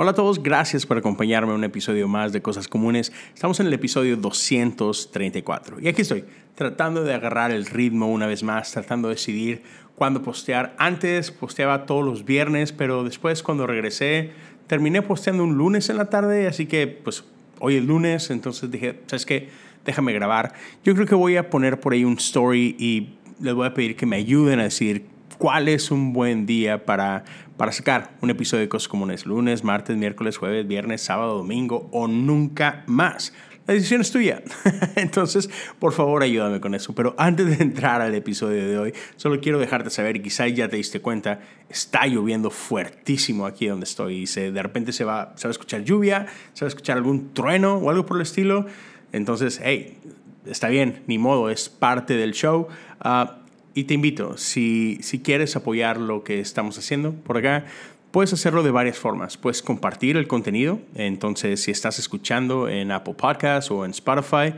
Hola a todos, gracias por acompañarme en un episodio más de Cosas Comunes. Estamos en el episodio 234 y aquí estoy, tratando de agarrar el ritmo una vez más, tratando de decidir cuándo postear. Antes posteaba todos los viernes, pero después cuando regresé terminé posteando un lunes en la tarde, así que pues hoy es lunes, entonces dije, ¿sabes qué? Déjame grabar. Yo creo que voy a poner por ahí un story y les voy a pedir que me ayuden a decir cuál es un buen día para, para sacar un episodio de Cosas Comunes. Lunes, martes, miércoles, jueves, viernes, sábado, domingo o nunca más. La decisión es tuya. Entonces, por favor, ayúdame con eso. Pero antes de entrar al episodio de hoy, solo quiero dejarte saber, quizás ya te diste cuenta, está lloviendo fuertísimo aquí donde estoy. Y de repente se va, se va a escuchar lluvia, se va a escuchar algún trueno o algo por el estilo. Entonces, hey, está bien, ni modo, es parte del show. Uh, y te invito, si, si quieres apoyar lo que estamos haciendo por acá, puedes hacerlo de varias formas. Puedes compartir el contenido. Entonces, si estás escuchando en Apple Podcasts o en Spotify,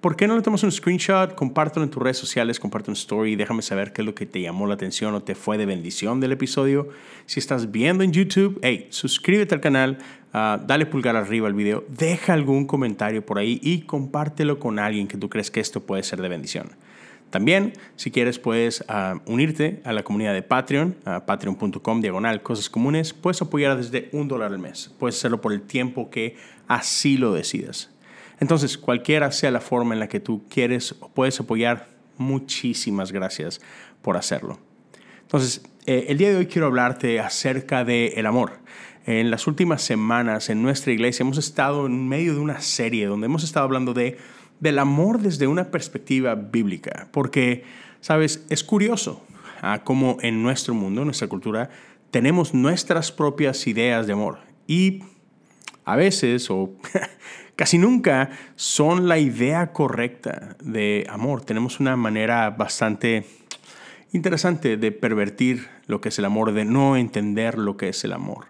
¿por qué no le tomas un screenshot? Compártelo en tus redes sociales, comparte un story, déjame saber qué es lo que te llamó la atención o te fue de bendición del episodio. Si estás viendo en YouTube, hey, suscríbete al canal, uh, dale pulgar arriba al video, deja algún comentario por ahí y compártelo con alguien que tú crees que esto puede ser de bendición. También, si quieres, puedes ah, unirte a la comunidad de Patreon, patreon.com diagonal cosas comunes. Puedes apoyar desde un dólar al mes. Puedes hacerlo por el tiempo que así lo decidas. Entonces, cualquiera sea la forma en la que tú quieres o puedes apoyar, muchísimas gracias por hacerlo. Entonces, eh, el día de hoy quiero hablarte acerca del el amor. En las últimas semanas en nuestra iglesia hemos estado en medio de una serie donde hemos estado hablando de del amor desde una perspectiva bíblica, porque, sabes, es curioso ah, cómo en nuestro mundo, en nuestra cultura, tenemos nuestras propias ideas de amor y a veces o casi nunca son la idea correcta de amor. Tenemos una manera bastante interesante de pervertir lo que es el amor, de no entender lo que es el amor.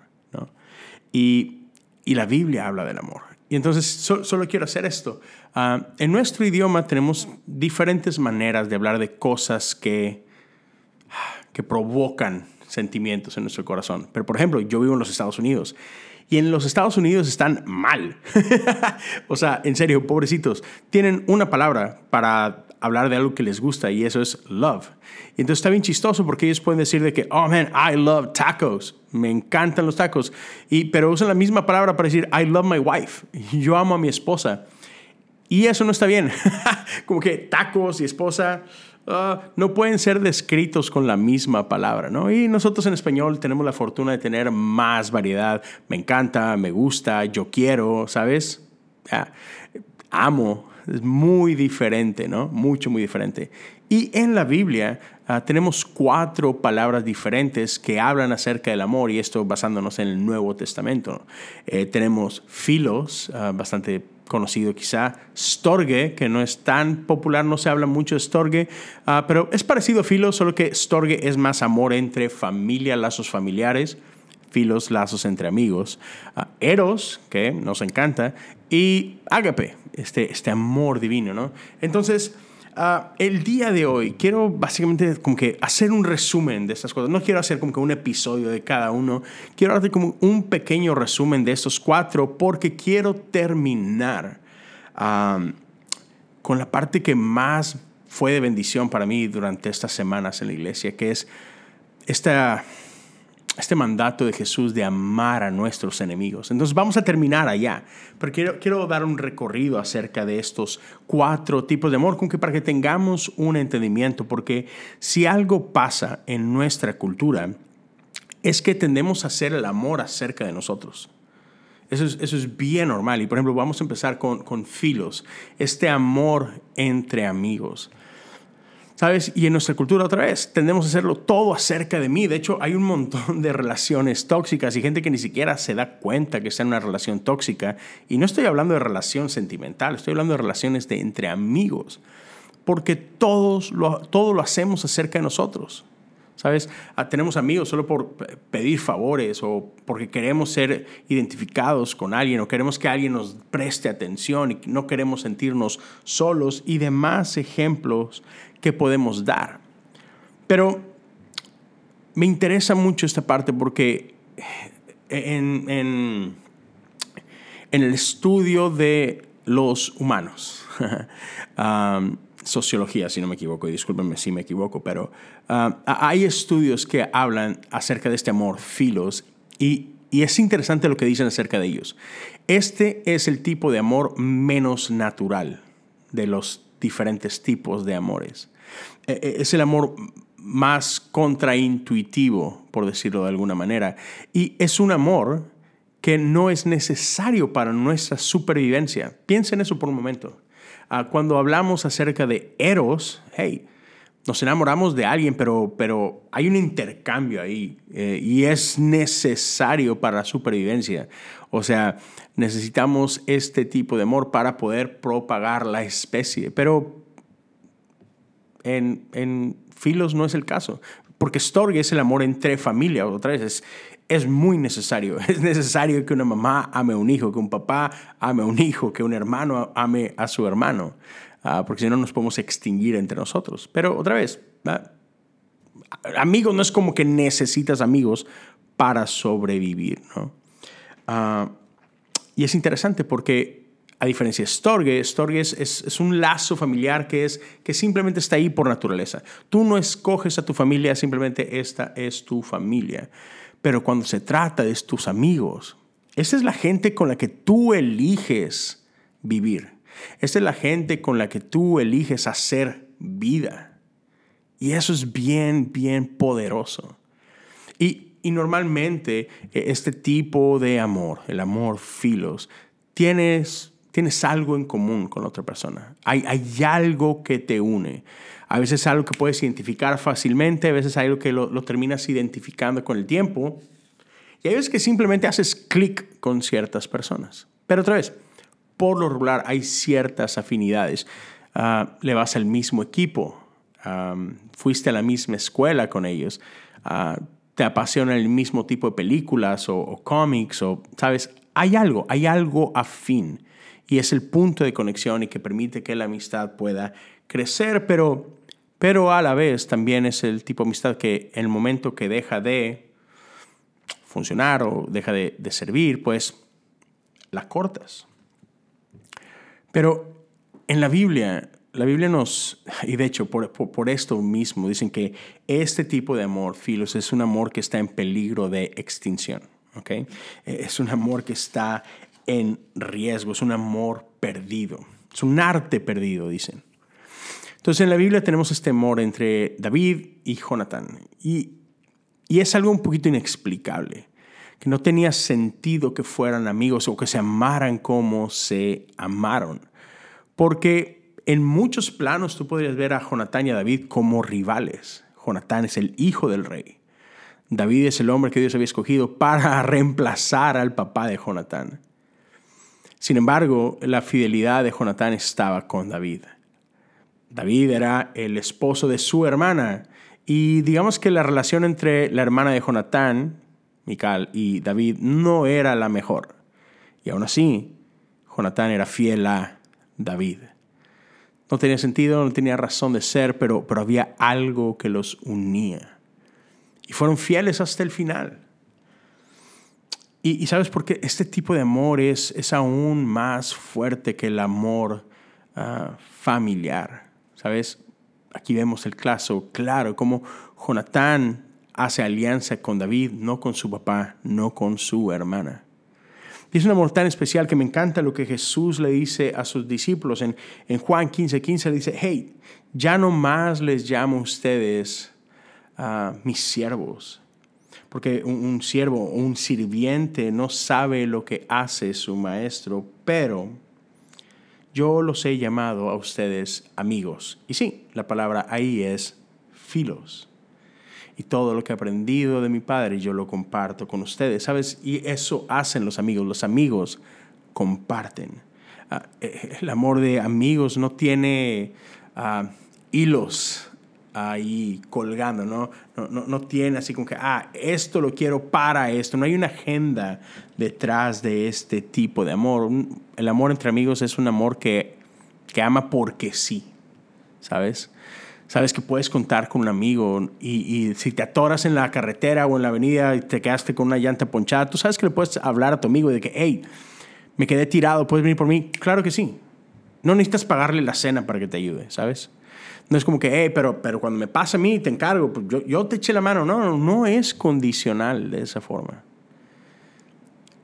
Y, y la Biblia habla del amor. Y entonces solo quiero hacer esto. Ah, en nuestro idioma tenemos diferentes maneras de hablar de cosas que, que provocan sentimientos en nuestro corazón. Pero por ejemplo, yo vivo en los Estados Unidos y en los Estados Unidos están mal. o sea, en serio, pobrecitos. Tienen una palabra para hablar de algo que les gusta y eso es love. Y entonces está bien chistoso porque ellos pueden decir de que, oh man, I love tacos. Me encantan los tacos. Y, pero usan la misma palabra para decir, I love my wife. Yo amo a mi esposa. Y eso no está bien. Como que tacos y esposa uh, no pueden ser descritos con la misma palabra, ¿no? Y nosotros en español tenemos la fortuna de tener más variedad. Me encanta, me gusta, yo quiero, ¿sabes? amo es muy diferente, ¿no? Mucho, muy diferente. Y en la Biblia ah, tenemos cuatro palabras diferentes que hablan acerca del amor, y esto basándonos en el Nuevo Testamento. Eh, tenemos filos, ah, bastante conocido quizá, storge, que no es tan popular, no se habla mucho de storge, ah, pero es parecido a filos, solo que storge es más amor entre familia, lazos familiares filos, lazos entre amigos, eros, que nos encanta, y ágape, este, este amor divino, ¿no? Entonces, uh, el día de hoy quiero básicamente como que hacer un resumen de estas cosas. No quiero hacer como que un episodio de cada uno. Quiero hacer como un pequeño resumen de estos cuatro porque quiero terminar con la parte que más fue de bendición para mí durante estas semanas en la iglesia, que es esta este mandato de Jesús de amar a nuestros enemigos. Entonces vamos a terminar allá, pero quiero, quiero dar un recorrido acerca de estos cuatro tipos de amor, con que para que tengamos un entendimiento, porque si algo pasa en nuestra cultura, es que tendemos a hacer el amor acerca de nosotros. Eso es, eso es bien normal. Y por ejemplo, vamos a empezar con, con filos, este amor entre amigos. ¿Sabes? Y en nuestra cultura otra vez, tendemos a hacerlo todo acerca de mí. De hecho, hay un montón de relaciones tóxicas y gente que ni siquiera se da cuenta que está en una relación tóxica. Y no estoy hablando de relación sentimental, estoy hablando de relaciones de entre amigos. Porque todos lo, todo lo hacemos acerca de nosotros. ¿Sabes? Ah, tenemos amigos solo por pedir favores o porque queremos ser identificados con alguien o queremos que alguien nos preste atención y no queremos sentirnos solos y demás ejemplos que podemos dar. Pero me interesa mucho esta parte porque en, en, en el estudio de los humanos, sociología, si no me equivoco, y discúlpenme si me equivoco, pero ah, hay estudios que hablan acerca de este amor, filos, y, y es interesante lo que dicen acerca de ellos. Este es el tipo de amor menos natural de los diferentes tipos de amores. E, e, es el amor más contraintuitivo, por decirlo de alguna manera, y es un amor que no es necesario para nuestra supervivencia. Piensen eso por un momento. Ah, cuando hablamos acerca de Eros, hey, nos enamoramos de alguien, pero, pero hay un intercambio ahí eh, y es necesario para la supervivencia. O sea, necesitamos este tipo de amor para poder propagar la especie. Pero en, en Filos no es el caso, porque Storge es el amor entre familia, otra vez, es, es muy necesario. Es necesario que una mamá ame a un hijo, que un papá ame a un hijo, que un hermano ame a su hermano, ah, porque si no nos podemos extinguir entre nosotros. Pero otra vez, amigos no es como que necesitas amigos para sobrevivir. ¿no? Ah, y es interesante porque a diferencia de Storge, Storge es, es, un lazo familiar que, es, que simplemente está ahí por naturaleza. Tú no escoges a tu familia, simplemente esta es tu familia. Pero cuando se trata de tus amigos, esa es la gente con la que tú eliges vivir. Esa es la gente con la que tú eliges hacer vida. Y eso es bien, bien poderoso. Y, y normalmente e, este tipo de amor, el amor filos, tienes, tienes algo en común con otra persona. Hay, hay algo que te une. A veces es algo que puedes identificar fácilmente, a veces es algo que lo, terminas identificando con el tiempo. Y hay veces que simplemente haces clic con ciertas personas. Pero otra vez, por lo regular hay ciertas afinidades. Ah, le vas al mismo equipo, fuiste a la misma escuela con ellos, uh, te apasiona el mismo tipo de películas o, o cómics, o, ¿sabes? Hay algo, hay algo afín. Y es el punto de conexión y que permite que la amistad pueda crecer, pero pero a la vez también es el tipo de amistad que en el momento que deja de funcionar o deja de, servir, pues la cortas. Pero en la Biblia, la Biblia nos, y de hecho por, por, esto mismo, dicen que este tipo de amor, filos, es un amor que está en peligro de extinción. ¿okay? Es un amor que está en riesgo, es un amor perdido, es un arte perdido, dicen. Entonces en la Biblia tenemos este amor entre David y Jonatán. Y, y es algo un poquito inexplicable, que no tenía sentido que fueran amigos o que se amaran como se amaron. Porque en muchos planos tú podrías ver a Jonatán y a David como rivales. Jonatán es el hijo del rey. David es el hombre que Dios había escogido para reemplazar al papá de Jonatán. Sin embargo, la fidelidad de Jonatán estaba con David. David era el esposo de su hermana. Y digamos que la relación entre la hermana de Jonatán, Mical, y David no era la mejor. Y aún así, Jonatán era fiel a David. No tenía sentido, no tenía razón de ser, pero, pero había algo que los unía. Y fueron fieles hasta el final. Y, sabes por qué este tipo de amor es, es aún más fuerte que el amor ah, familiar. ¿Sabes? Aquí vemos el caso claro, como Jonatán hace alianza con David, no con su papá, no con su hermana. Y es un amor tan especial que me encanta lo que Jesús le dice a sus discípulos. En, en Juan 15, 15 le dice, hey, ya no más les llamo a ustedes a mis siervos. Porque un, siervo o un sirviente no sabe lo que hace su maestro, pero yo los he llamado a ustedes amigos. Y sí, la palabra ahí es filos. Y todo lo que he aprendido de mi padre yo lo comparto con ustedes, ¿sabes? Y eso hacen los amigos. Los amigos comparten. Ah, eh, el amor de amigos no tiene ah, hilos ahí colgando, ¿no? No, no, tiene así como que, ah, esto lo quiero para esto. No hay una agenda detrás de este tipo de amor. El amor entre amigos es un amor que, que ama porque sí, ¿sabes? Sabes que puedes contar con un amigo y, y, si te atoras en la carretera o en la avenida y te quedaste con una llanta ponchada, tú sabes que le puedes hablar a tu amigo de que, hey, me quedé tirado, ¿puedes venir por mí? Claro que sí. No necesitas pagarle la cena para que te ayude, ¿sabes? No es como que, hey, pero, pero cuando me pasa a mí, te encargo, pues yo, yo te eché la mano. No, no, no es condicional de esa forma.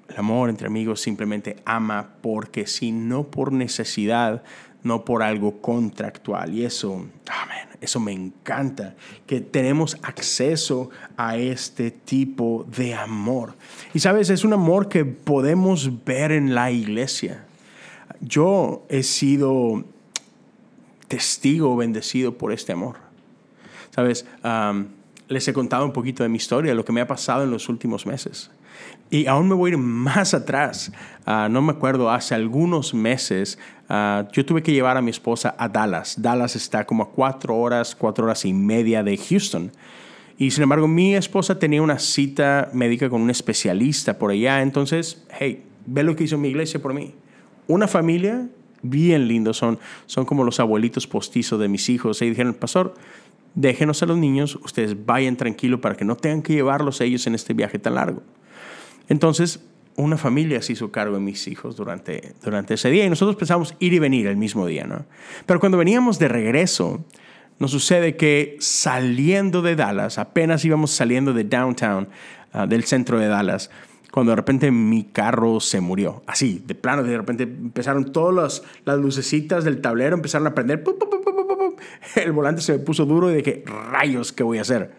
El amor entre amigos simplemente ama porque si no por necesidad, no por algo contractual. Y eso, amén, eso me encanta, que tenemos acceso a este tipo de amor. Y sabes, es un amor que podemos ver en la iglesia. Yo he sido testigo bendecido por este amor. Sabes, les he contado un poquito de mi historia, lo que me ha pasado en los últimos meses. Y aún me voy a ir más atrás. Ah, no me acuerdo, hace algunos meses ah, yo tuve que llevar a mi esposa a Dallas. Dallas está como a cuatro horas, cuatro horas y media de Houston. Y sin embargo, mi esposa tenía una cita médica con un especialista por allá. Entonces, hey, ve lo que hizo mi iglesia por mí. Una familia bien lindos, son, son como los abuelitos postizos de mis hijos. Y dijeron, pastor, déjenos a los niños, ustedes vayan tranquilo para que no tengan que llevarlos ellos en este viaje tan largo. Entonces, una familia se hizo cargo de mis hijos durante, durante ese día y nosotros pensamos ir y venir el mismo día, ¿no? Pero cuando veníamos de regreso, nos sucede que saliendo de Dallas, apenas íbamos saliendo de downtown, ah, del centro de Dallas, cuando de repente mi carro se murió. Así, de plano, de repente empezaron todas las, lucecitas del tablero, empezaron a prender. el volante se me puso duro y dije, rayos, ¿qué voy a hacer?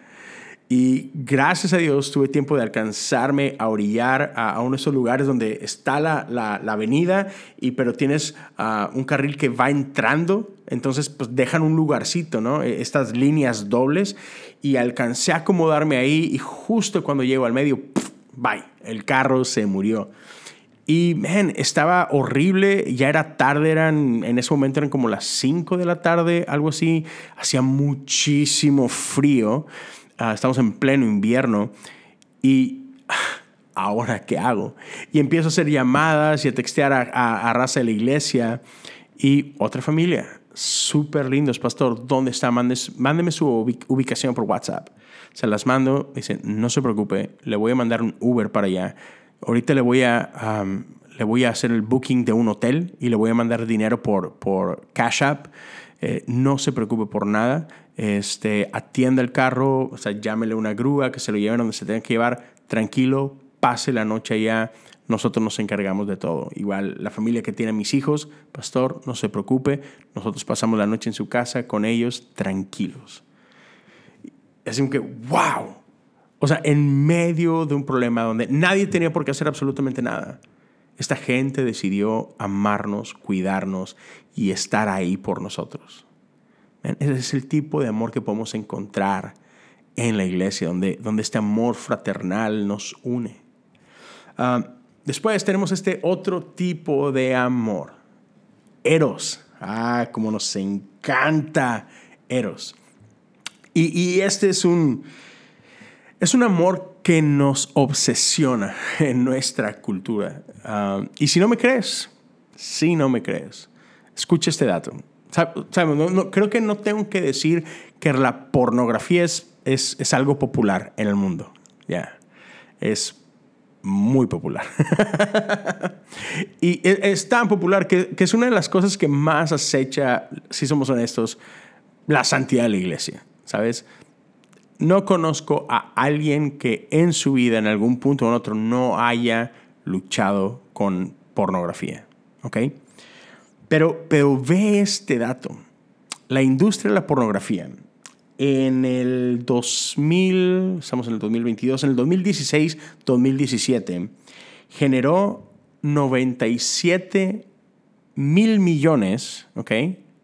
Y gracias a Dios tuve tiempo de alcanzarme a orillar a, uno de esos lugares donde está la, la, avenida, y, pero tienes ah, un carril que va entrando, entonces pues dejan un lugarcito, ¿no? E, estas líneas dobles, y alcancé a acomodarme ahí y justo cuando llego al medio, bye, el carro se murió. Y, man, estaba horrible, ya era tarde, eran, en ese momento eran como las 5 de la tarde, algo así, hacía muchísimo frío, ah, estamos en pleno invierno. Y ahora qué hago? Y empiezo a hacer llamadas y a textear a, a, raza de la iglesia. Y otra familia, súper lindos, pastor, ¿dónde está? mándeme su ubicación por WhatsApp se las mando, dice, no se preocupe, le voy a mandar un Uber para allá. Ahorita le voy a, le voy a hacer el booking de un hotel y le voy a mandar dinero por, por Cash App. Eh, no se preocupe por nada. Este, atienda el carro, o sea, llámele una grúa que se lo lleven donde se tenga que llevar. Tranquilo, pase la noche allá. Nosotros nos encargamos de todo. Igual la familia que tiene mis hijos, pastor, no se preocupe. Nosotros pasamos la noche en su casa con ellos tranquilos como que, wow. O sea, en medio de un problema donde nadie tenía por qué hacer absolutamente nada, esta gente decidió amarnos, cuidarnos y estar ahí por nosotros. Ese es el tipo de amor que podemos encontrar en la iglesia, donde, donde este amor fraternal nos une. Ah, después tenemos este otro tipo de amor, Eros. Ah, como nos encanta Eros. Y, este es un, es un amor que nos obsesiona en nuestra cultura. Ah, y si no me crees, si no me crees, escucha este dato. Creo que no tengo que decir que la pornografía es, es, es algo popular en el mundo. Ya, es muy popular. y e, es, tan popular que, que, es una de las cosas que más acecha, si somos honestos, la santidad de la iglesia. ¿Sabes? No conozco a alguien que en su vida, en algún punto o en otro, no haya luchado con pornografía, ¿ok? Pero, pero ve este dato. La industria de la pornografía en el 2000, estamos en el 2022, en el 2016, 2017, generó 97 mil millones, ¿ok?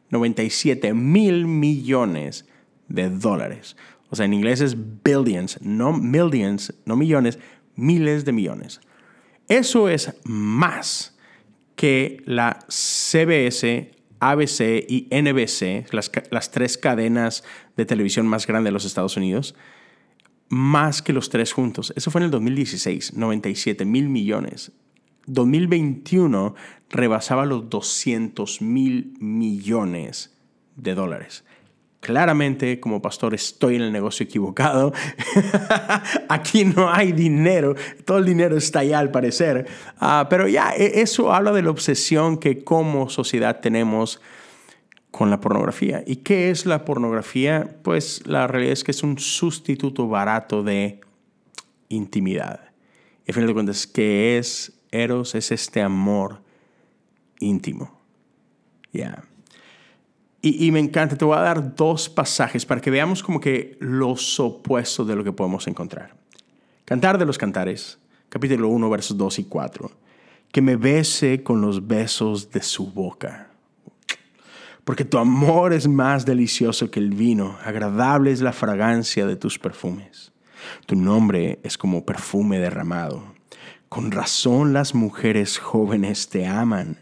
97 mil millones de dólares. O sea, en inglés es billions, no millions, no millones, miles de millones. Eso es más que la CBS, ABC y NBC, las, las tres cadenas de televisión más grande de los Estados Unidos, más que los tres juntos. Eso fue en el 2016, 97 mil millones. 2021 rebasaba los 200 mil millones de dólares. Claramente, como pastor, estoy en el negocio equivocado. Aquí no hay dinero. Todo el dinero está allá al parecer. Ah, pero ya, e, eso habla de la obsesión que como sociedad tenemos con la pornografía. ¿Y qué es la pornografía? Pues la realidad es que es un sustituto barato de intimidad. Y a fin de cuentas, ¿qué es Eros? Es este amor íntimo. Ya. Y, me encanta, te voy a dar dos pasajes para que veamos como que los opuestos de lo que podemos encontrar. Cantar de los Cantares, capítulo 1, versos 2 y 4. Que me bese con los besos de su boca. Porque tu amor es más delicioso que el vino, agradable es la fragancia de tus perfumes. Tu nombre es como perfume derramado. Con razón las mujeres jóvenes te aman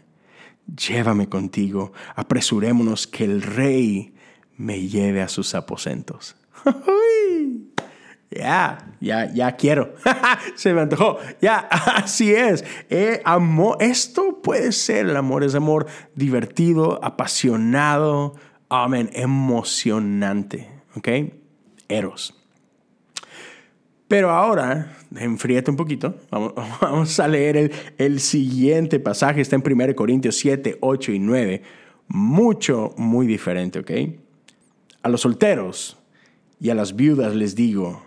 llévame contigo, apresurémonos que el rey me lleve a sus aposentos. Ya, ya, ya quiero. Se me antojó. Ya, así es. Eh, amor, esto puede ser el amor, es amor divertido, apasionado, amén, emocionante. ¿Ok? Eros. Pero ahora, enfríate un poquito, vamos, a leer el, el, siguiente pasaje, está en 1 Corintios 7, 8 y 9, mucho, muy diferente, ¿ok? A los solteros y a las viudas les digo,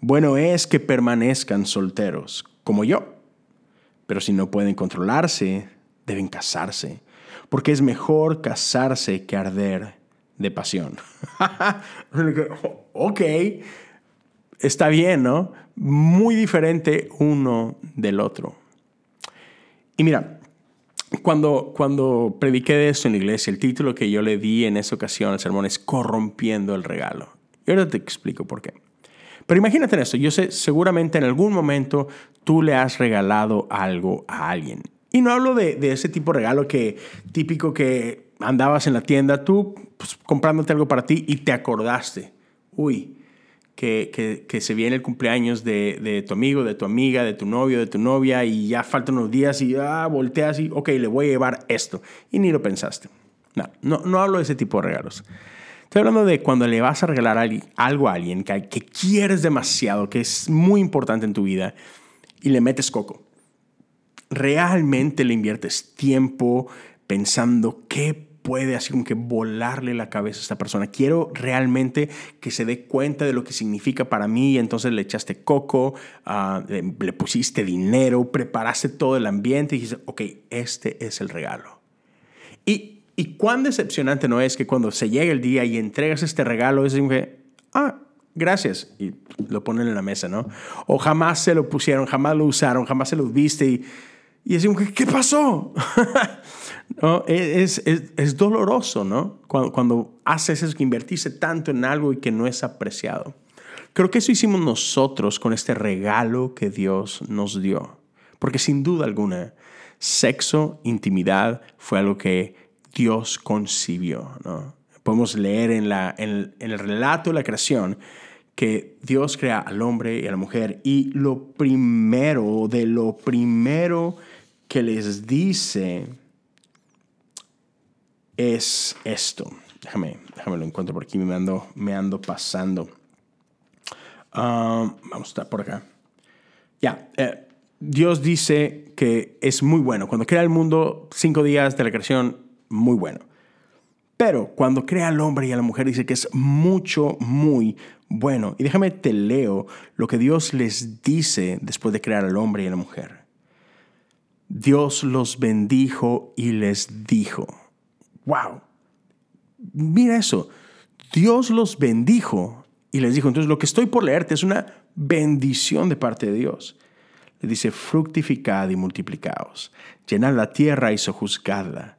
bueno es que permanezcan solteros, como yo, pero si no pueden controlarse, deben casarse, porque es mejor casarse que arder de pasión. ok está bien, ¿no? Muy diferente uno del otro. Y mira, cuando, cuando prediqué de eso en la iglesia, el título que yo le di en esa ocasión al sermón es Corrompiendo el regalo. Y ahora te explico por qué. Pero imagínate esto, yo sé, seguramente en algún momento tú le has regalado algo a alguien. Y no hablo de, de ese tipo de regalo que típico que andabas en la tienda, tú pues, comprándote algo para ti y te acordaste. Uy, que, que, se viene el cumpleaños de, de, tu amigo, de tu amiga, de tu novio, de tu novia, y ya faltan unos días y ah, volteas y, ok, le voy a llevar esto. Y ni lo pensaste. No, no, no hablo de ese tipo de regalos. Estoy hablando de cuando le vas a regalar algo a alguien que, que quieres demasiado, que es muy importante en tu vida, y le metes coco. Realmente le inviertes tiempo pensando qué puede así como que volarle la cabeza a esta persona. Quiero realmente que se dé cuenta de lo que significa para mí. Entonces le echaste coco, ah, le, pusiste dinero, preparaste todo el ambiente y dijiste, ok, este es el regalo. Y, y cuán decepcionante no es que cuando se llega el día y entregas este regalo, es como ah, gracias. Y lo ponen en la mesa, ¿no? O jamás se lo pusieron, jamás lo usaron, jamás se lo viste y, y que, ¿qué pasó? ¿no? Es, es, es, doloroso, ¿no? Cuando, cuando haces eso, que invertiste tanto en algo y que no es apreciado. Creo que eso hicimos nosotros con este regalo que Dios nos dio. Porque sin duda alguna, sexo, intimidad, fue algo que Dios concibió, ¿no? Podemos leer en, la, en, en el relato de la creación que Dios crea al hombre y a la mujer y lo primero, de lo primero que les dice es esto. Déjame, déjame lo encuentro por aquí, me ando, me ando pasando. Ah, vamos a estar por acá. Ya, eh, Dios dice que es muy bueno. Cuando crea el mundo, cinco días de la creación, muy bueno. Pero cuando crea al hombre y a la mujer, dice que es mucho, muy bueno. Y déjame te leo lo que Dios les dice después de crear al hombre y a la mujer. Dios los bendijo y les dijo wow, mira eso, Dios los bendijo y les dijo, entonces lo que estoy por leerte es una bendición de parte de Dios. Le dice, fructificad y multiplicaos, llenad la tierra y sojuzgadla,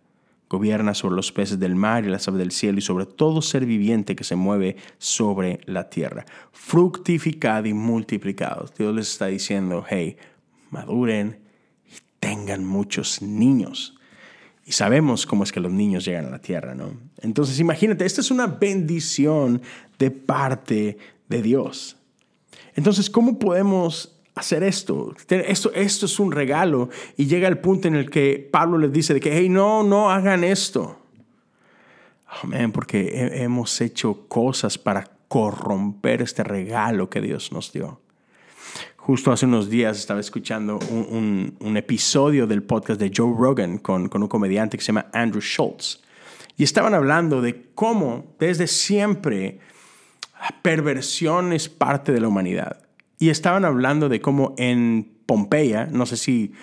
gobierna sobre los peces del mar y las aves del cielo y sobre todo ser viviente que se mueve sobre la tierra. Fructificad y multiplicaos. Dios les está diciendo, hey, maduren y tengan muchos niños. Y sabemos cómo es que los niños llegan a la tierra, ¿no? Entonces imagínate, esta es una bendición de parte de Dios. Entonces, ¿cómo podemos hacer esto? Esto, esto es un regalo y llega el punto en el que Pablo les dice que, hey, no, no hagan esto. Amén, porque hemos hecho cosas para corromper este regalo que Dios nos dio. Justo hace unos días estaba escuchando un, episodio del podcast de Joe Rogan con, un comediante que se llama Andrew Schultz. Y estaban hablando de cómo desde siempre perversión es parte de la humanidad. Y estaban hablando de cómo en Pompeya, no sé si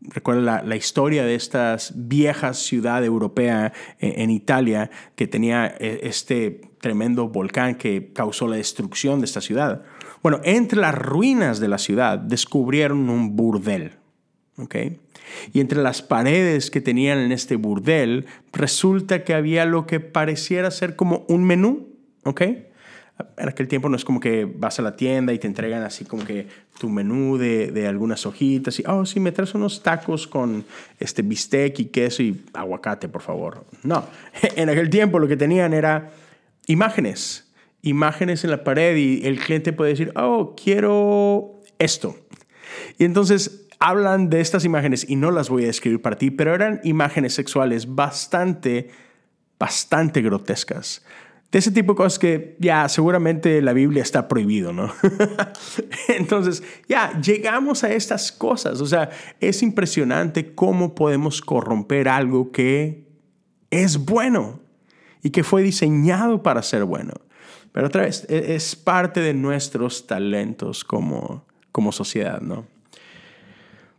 recuerda la, historia de esta vieja ciudad europea en, en, Italia que tenía eh, este tremendo volcán que causó la destrucción de esta ciudad. Bueno, entre las ruinas de la ciudad descubrieron un burdel. ¿ok? Y entre las paredes que tenían en este burdel resulta que había lo que pareciera ser como un menú. ¿ok? en aquel tiempo no es como que vas a la tienda y te entregan así como que tu menú de, de algunas hojitas y, oh, sí, me traes unos tacos con este bistec y queso y aguacate, por favor. No, en aquel tiempo lo que tenían era imágenes, imágenes en la pared y el cliente puede decir, oh, quiero esto. Y entonces hablan de estas imágenes y no las voy a describir para ti, pero eran imágenes sexuales bastante, bastante grotescas de ese tipo de cosas que ya seguramente la Biblia está prohibido, ¿no? Entonces, ya, llegamos a estas cosas. O sea, es impresionante cómo podemos corromper algo que es bueno y que fue diseñado para ser bueno. Pero otra vez, e, es parte de nuestros talentos como, como sociedad, ¿no?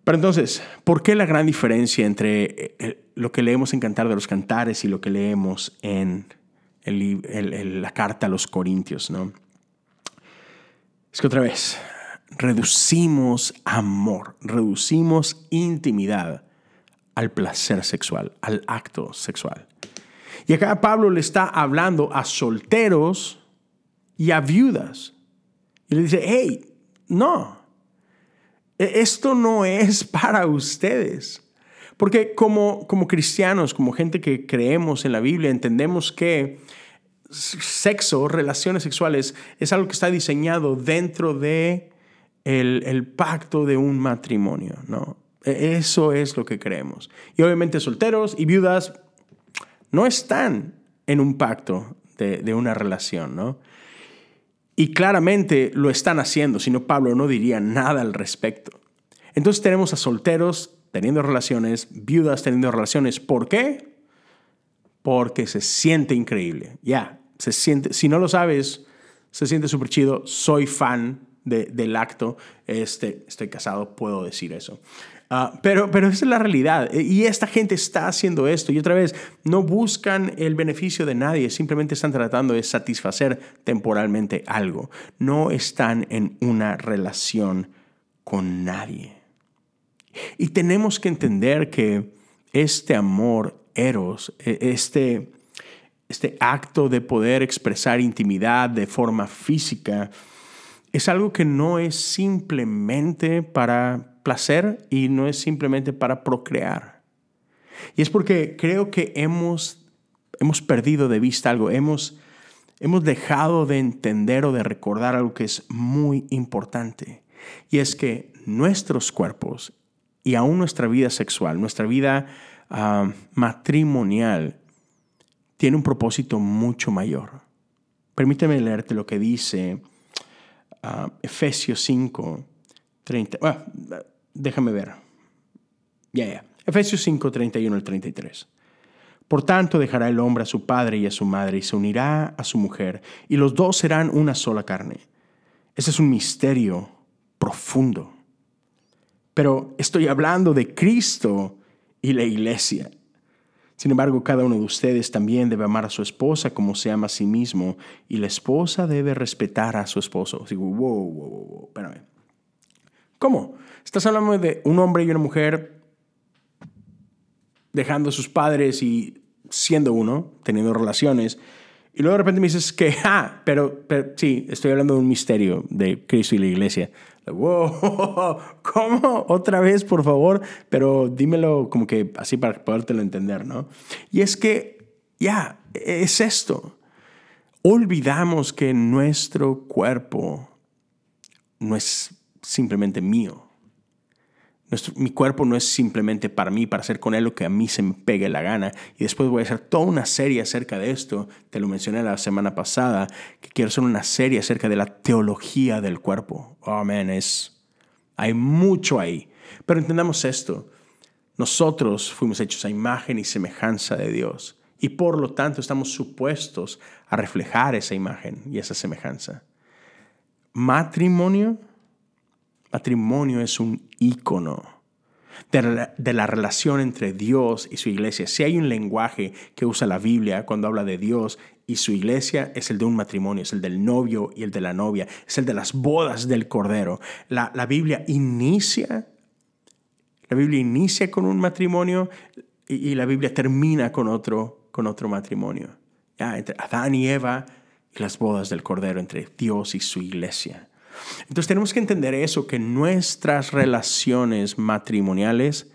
Pero entonces, ¿por qué la gran diferencia entre eh, lo que leemos en Cantar de los Cantares y lo que leemos en la carta a los Corintios, ¿no? Es que otra vez, reducimos amor, reducimos intimidad al placer sexual, al acto sexual. Y acá Pablo le está hablando a solteros y a viudas. Y le dice, hey, no, e-, esto no es para ustedes. Porque como, como cristianos, como gente que creemos en la Biblia, entendemos que sexo, relaciones sexuales, es algo que está diseñado dentro de el, pacto de un matrimonio, ¿no? E, eso es lo que creemos. Y obviamente solteros y viudas no están en un pacto de, una relación, ¿no? Y claramente lo están haciendo, si no Pablo no diría nada al respecto. Entonces tenemos a solteros teniendo relaciones, viudas teniendo relaciones. ¿Por qué? Porque se siente increíble. Ya, se siente, si no lo sabes, se siente súper chido. Soy fan del acto. Este, estoy casado, puedo decir eso. Ah, pero, pero esa es la realidad. Y esta gente está haciendo esto. Y otra vez, no buscan el beneficio de nadie. Simplemente están tratando de satisfacer temporalmente algo. No están en una relación con nadie. Y tenemos que entender que este amor eros, e, este, este acto de poder expresar intimidad de forma física, es algo que no es simplemente para placer y no es simplemente para procrear. Y es porque creo que hemos, hemos perdido de vista algo, hemos, hemos dejado de entender o de recordar algo que es muy importante. Y es que nuestros cuerpos y aún nuestra vida sexual, nuestra vida ah, matrimonial, tiene un propósito mucho mayor. Permíteme leerte lo que dice uh, Efesios 5, 30. Déjame ver. Ya, ya. Efesios 5, 31 al 33. Por tanto, dejará el hombre a su padre y a su madre y se unirá a su mujer, y los dos serán una sola carne. Ese es un misterio profundo. Pero estoy hablando de Cristo y la iglesia. Sin embargo, cada uno de ustedes también debe amar a su esposa como se ama a sí mismo y la esposa debe respetar a su esposo. Digo, wow, wow, wow, espérame. ¿Cómo? Estás hablando de un hombre y una mujer dejando a sus padres y siendo uno, teniendo relaciones, y luego de repente me dices que, ah, pero, sí, estoy hablando de un misterio de Cristo y la iglesia. wow, ¿cómo? Otra vez, por favor, pero dímelo como que así para podértelo entender, ¿no? Y es que, ya, es esto. Olvidamos que nuestro cuerpo no es simplemente mío mi cuerpo no es simplemente para mí, para hacer con él lo que a mí se me pegue la gana. Y después voy a hacer toda una serie acerca de esto. Te lo mencioné la semana pasada, que quiero hacer una serie acerca de la teología del cuerpo. Oh, man, es... Hay mucho ahí. Pero entendamos esto. Nosotros fuimos hechos a imagen y semejanza de Dios. Y por lo tanto estamos supuestos a reflejar esa imagen y esa semejanza. Matrimonio Matrimonio es un ícono de la, relación entre Dios y su iglesia. Si hay un lenguaje que usa la Biblia cuando habla de Dios y su iglesia, es el de un matrimonio, es el del novio y el de la novia, es el de las bodas del Cordero. La, Biblia inicia, la Biblia inicia con un matrimonio y, la Biblia termina con otro, con otro matrimonio. Entre Adán y Eva y las bodas del Cordero, entre Dios y su iglesia. Entonces tenemos que entender eso, que nuestras relaciones matrimoniales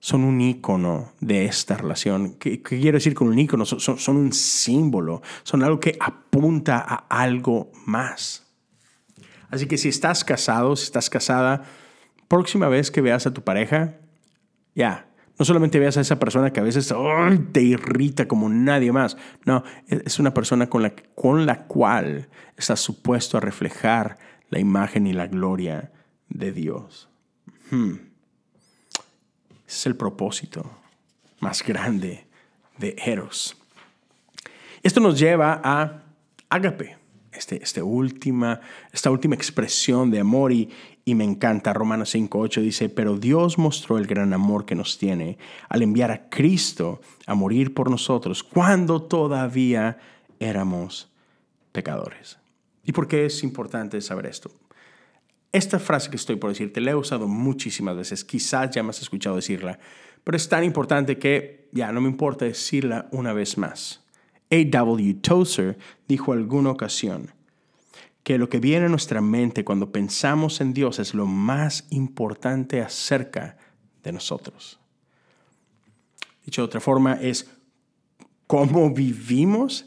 son un icono de esta relación. ¿Qué, quiero decir con un icono? Son, son, un símbolo, son algo que apunta a algo más. Así que si estás casado, si estás casada, próxima vez que veas a tu pareja, ya, no solamente veas a esa persona que a veces te irrita como nadie más. No, es una persona con la, con la cual estás supuesto a reflejar la imagen y la gloria de Dios. Hmm. Ese es el propósito más grande de Eros. Esto nos lleva a Ágape, este, este esta última expresión de amor y, y me encanta. Romanos 5.8 dice, pero Dios mostró el gran amor que nos tiene al enviar a Cristo a morir por nosotros cuando todavía éramos pecadores. ¿Y por qué es importante saber esto? Esta frase que estoy por decirte la he usado muchísimas veces, quizás ya me has escuchado decirla, pero es tan importante que ya no me importa decirla una vez más. A.W. Tozer dijo alguna ocasión, que lo que viene a nuestra mente cuando pensamos en Dios es lo más importante acerca de nosotros. Dicho de otra forma, es cómo vivimos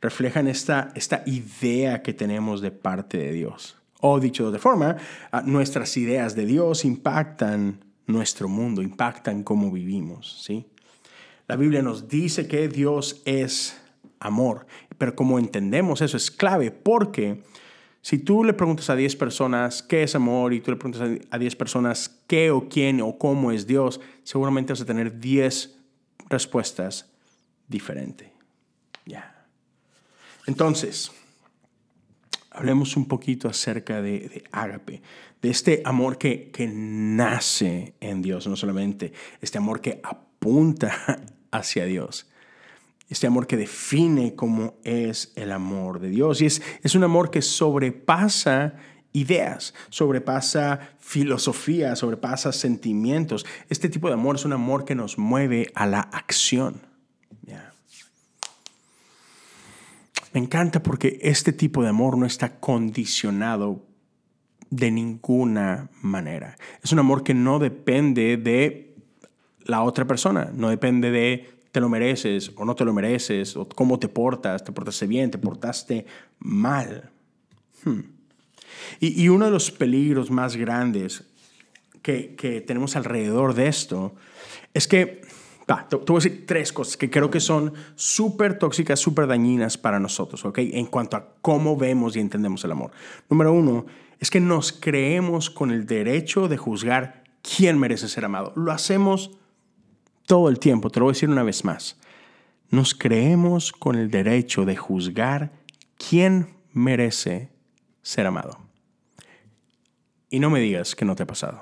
reflejan esta, esta idea que tenemos de parte de Dios. O dicho de otra forma, ah, nuestras ideas de Dios impactan nuestro mundo, impactan cómo vivimos. ¿sí? La Biblia nos dice que Dios es amor, pero como entendemos eso es clave porque si tú le preguntas a 10 personas qué es amor y tú le preguntas a 10 personas qué o quién o cómo es Dios, seguramente vas a tener 10 respuestas diferentes. Ya. Entonces, hablemos un poquito acerca de, de ágape, de este amor que, que nace en Dios, no solamente este amor que apunta hacia Dios este amor que define cómo es el amor de Dios. Y es, es un amor que sobrepasa ideas, sobrepasa filosofía, sobrepasa sentimientos. Este tipo de amor es un amor que nos mueve a la acción. Me encanta porque este tipo de amor no está condicionado de ninguna manera. Es un amor que no depende de la otra persona, no depende de te lo mereces o no te lo mereces, o cómo te portas, te portaste bien, te portaste mal. Hmm. Y, uno de los peligros más grandes que, tenemos alrededor de esto es que, te, voy a decir tres cosas que creo que son súper tóxicas, súper dañinas para nosotros, ¿ok? En cuanto a cómo vemos y entendemos el amor. Número uno, es que nos creemos con el derecho de juzgar quién merece ser amado. Lo hacemos todo el tiempo, te lo voy a decir una vez más, nos creemos con el derecho de juzgar quién merece ser amado. Y no me digas que no te ha pasado.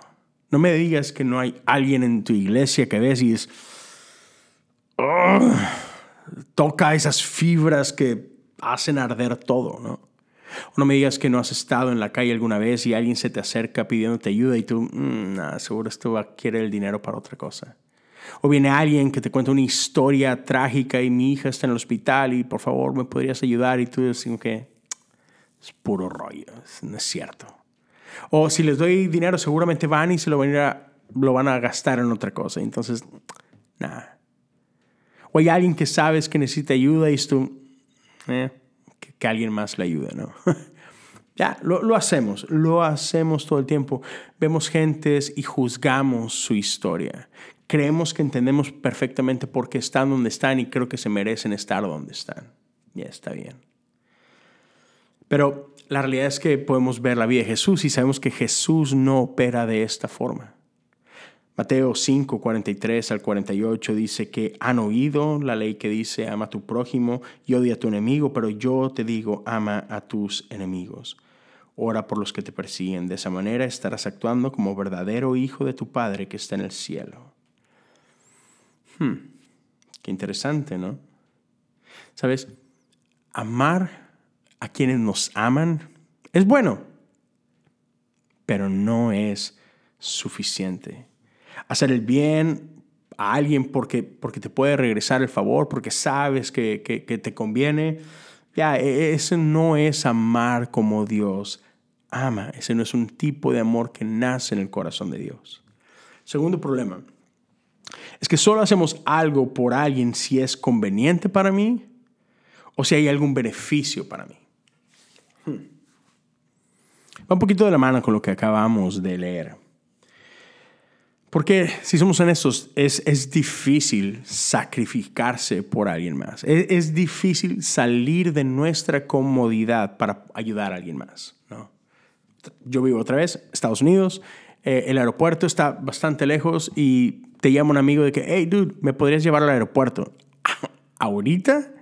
No me digas que no hay alguien en tu iglesia que ves y es, toca esas fibras que hacen arder todo, ¿no? O no me digas que no has estado en la calle alguna vez y alguien se te acerca pidiéndote ayuda y tú, mm, seguro esto va a el dinero para otra cosa. O viene alguien que te cuenta una historia trágica y mi hija está en el hospital y por favor me podrías ayudar y tú dices que es puro rollo, no es cierto. O si les doy dinero, seguramente van y se lo van a, lo van a gastar en otra cosa. Entonces, nada. O hay alguien que sabes que necesita ayuda y tú, eh, que, alguien más le ayude, ¿no? ya, lo, lo, hacemos, lo hacemos todo el tiempo. Vemos gentes y juzgamos su historia. Creemos que entendemos perfectamente por qué están donde están y creo que se merecen estar donde están. Ya está bien. Pero la realidad es que podemos ver la vida de Jesús y sabemos que Jesús no opera de esta forma. Mateo 5, 43 al 48 dice que han oído la ley que dice ama a tu prójimo y odia a tu enemigo, pero yo te digo ama a tus enemigos. Ora por los que te persiguen. De esa manera estarás actuando como verdadero hijo de tu Padre que está en el cielo. Hmm, qué interesante, ¿no? Sabes, amar a quienes nos aman es bueno, pero no es suficiente. Hacer el bien a alguien porque, porque te puede regresar el favor, porque sabes que, que, te conviene, ya, e, ese no es amar como Dios ama. Ese no es un tipo de amor que nace en el corazón de Dios. Segundo problema, que solo hacemos algo por alguien si es conveniente para mí o si hay algún beneficio para mí. Hmm. Va un poquito de la mano con lo que acabamos de leer. Porque, si somos honestos, es, es difícil sacrificarse por alguien más. Es, es, difícil salir de nuestra comodidad para ayudar a alguien más. ¿no? Yo vivo otra vez, Estados Unidos, eh, el aeropuerto está bastante lejos y te llama un amigo de que, hey, dude, ¿me podrías llevar al aeropuerto? ¿Ahorita?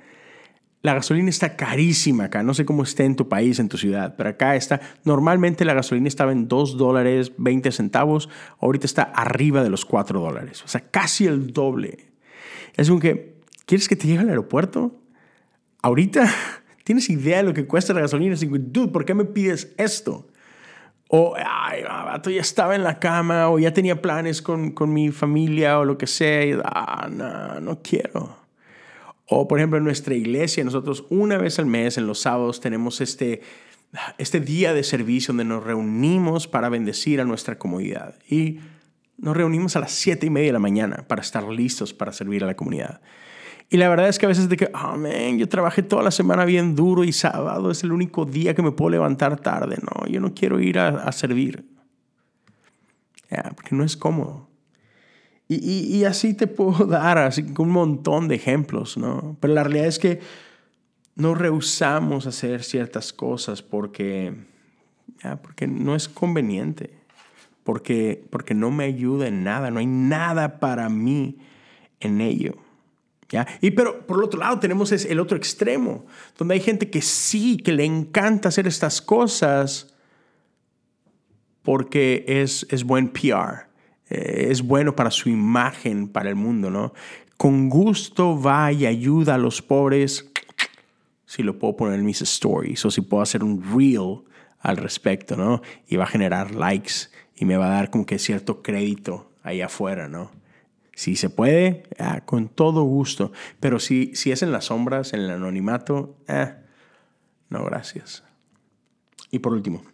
La gasolina está carísima acá. No sé cómo esté en tu país, en tu ciudad, pero acá está. Normalmente la gasolina estaba en 2 dólares 20 centavos. Ahorita está arriba de los 4 dólares. O sea, casi el doble. Es como que, ¿quieres que te llegue al aeropuerto? ¿Ahorita? ¿Tienes idea de lo que cuesta la gasolina? Es dude, ¿por qué me pides esto? O, ay, tú ya estaba en la cama, o ya tenía planes con, con mi familia, o lo que sea. Y, ah, no, no quiero. O, por ejemplo, en nuestra iglesia, nosotros una vez al mes, en los sábados, tenemos este, este día de servicio donde nos reunimos para bendecir a nuestra comunidad. Y nos reunimos a las siete y media de la mañana para estar listos para servir a la comunidad. Y la verdad es que a veces de que, oh, yo trabajé toda la semana bien duro y sábado es el único día que me puedo levantar tarde. No, yo no quiero ir a, servir. porque no es cómodo. Y, y, y, así te puedo dar así, un montón de ejemplos, ¿no? Pero la realidad es que no rehusamos hacer ciertas cosas porque, porque no es conveniente, porque, porque no me ayuda en nada, no hay nada para mí en ello. Y pero por el otro lado tenemos el otro extremo, donde hay gente que sí, que le encanta hacer estas cosas porque es, es buen PR, eh, es bueno para su imagen, para el mundo, ¿no? Con gusto va y ayuda a los pobres si lo puedo poner en mis stories o si puedo hacer un reel al respecto, ¿no? Y va a generar likes y me va a dar como que cierto crédito ahí afuera, ¿no? Si se puede, ah, con todo gusto. Pero si, si es en las sombras, en el anonimato, ah, no, gracias. Y por último,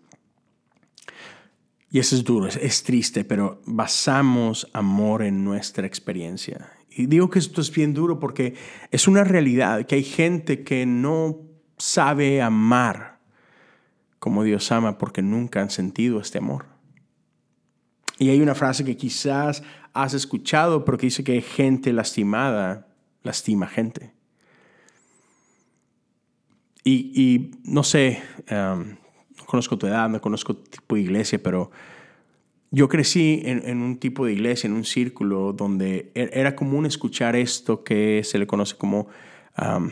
y eso es duro, es, triste, pero basamos amor en nuestra experiencia. Y digo que esto es bien duro porque es una realidad que hay gente que no sabe amar como Dios ama porque nunca han sentido este amor. Y hay una frase que quizás has escuchado, pero que dice que gente lastimada lastima gente. Y, no sé, um, no conozco tu edad, no conozco tu tipo de iglesia, pero yo crecí en, un tipo de iglesia, en un círculo donde e, era común escuchar esto que se le conoce como um,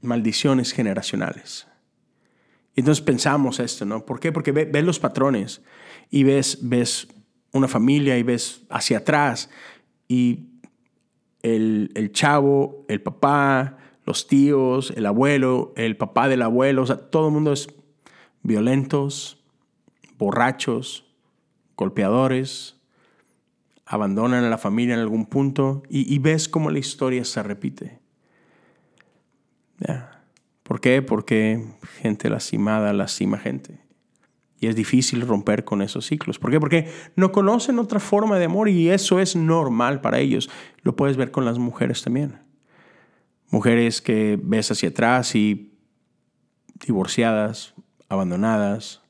maldiciones generacionales. Entonces pensamos esto, ¿no? ¿Por qué? Porque ves los patrones y ves, ves una familia y ves hacia atrás y el, el, chavo, el papá, los tíos, el abuelo, el papá del abuelo, o sea, todo el mundo es violentos, borrachos, golpeadores, abandonan a la familia en algún punto y, ves cómo la historia se repite. ¿Por qué? Porque gente lastimada lastima gente. Y es difícil romper con esos ciclos. ¿Por qué? Porque no conocen otra forma de amor y eso es normal para ellos. Lo puedes ver con las mujeres también. Mujeres que ves hacia atrás y divorciadas, abandonadas,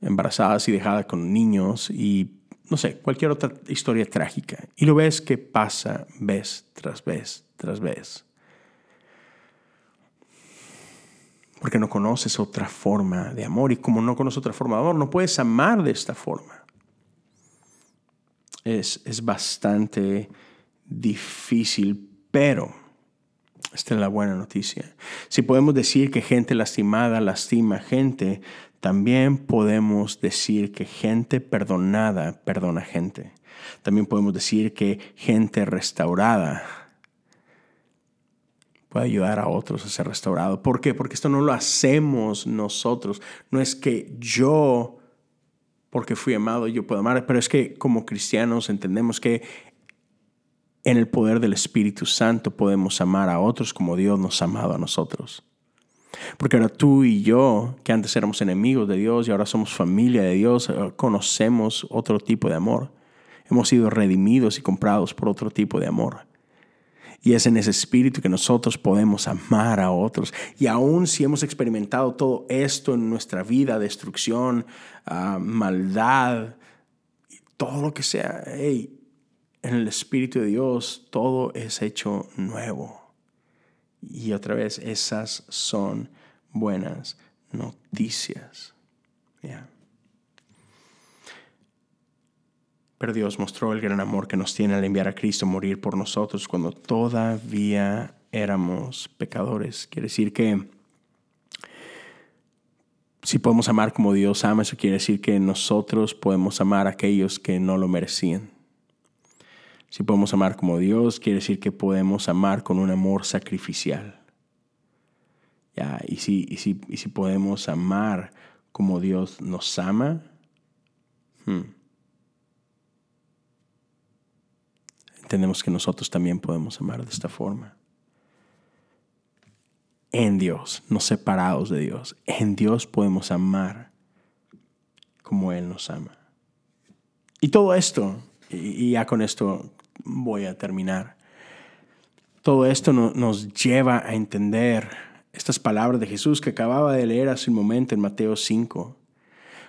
embarazadas y dejadas con niños y no sé, cualquier otra historia trágica. Y lo ves que pasa vez tras vez tras vez. Porque no conoces otra forma de amor y como no conoces otra forma de amor, no puedes amar de esta forma. Es, es bastante difícil, pero esta es la buena noticia. Si podemos decir que gente lastimada lastima gente, también podemos decir que gente perdonada perdona gente. También podemos decir que gente restaurada ayudar a otros a ser restaurado. ¿Por qué? Porque esto no lo hacemos nosotros. No es que yo, porque fui amado, yo puedo amar, pero es que como cristianos entendemos que en el poder del Espíritu Santo podemos amar a otros como Dios nos ha amado a nosotros. Porque ahora tú y yo, que antes éramos enemigos de Dios y ahora somos familia de Dios, eh, conocemos otro tipo de amor. Hemos sido redimidos y comprados por otro tipo de amor. Y es en ese espíritu que nosotros podemos amar a otros. Y aun si hemos experimentado todo esto en nuestra vida, destrucción, ah, maldad, todo lo que sea, en el espíritu de Dios todo es hecho nuevo. Y otra vez, esas son buenas noticias. Pero Dios mostró el gran amor que nos tiene al enviar a Cristo a morir por nosotros cuando todavía éramos pecadores. Quiere decir que si podemos amar como Dios ama, eso quiere decir que nosotros podemos amar a aquellos que no lo merecían. Si podemos amar como Dios, quiere decir que podemos amar con un amor sacrificial. ¿Ya? Y, si, y, si, y si podemos amar como Dios nos ama, hmm, entendemos que nosotros también podemos amar de esta forma. En Dios, no separados de Dios. En Dios podemos amar como Él nos ama. Y todo esto, y ya con esto voy a terminar. Todo esto nos lleva a entender estas palabras de Jesús que acababa de leer hace un momento en Mateo 5,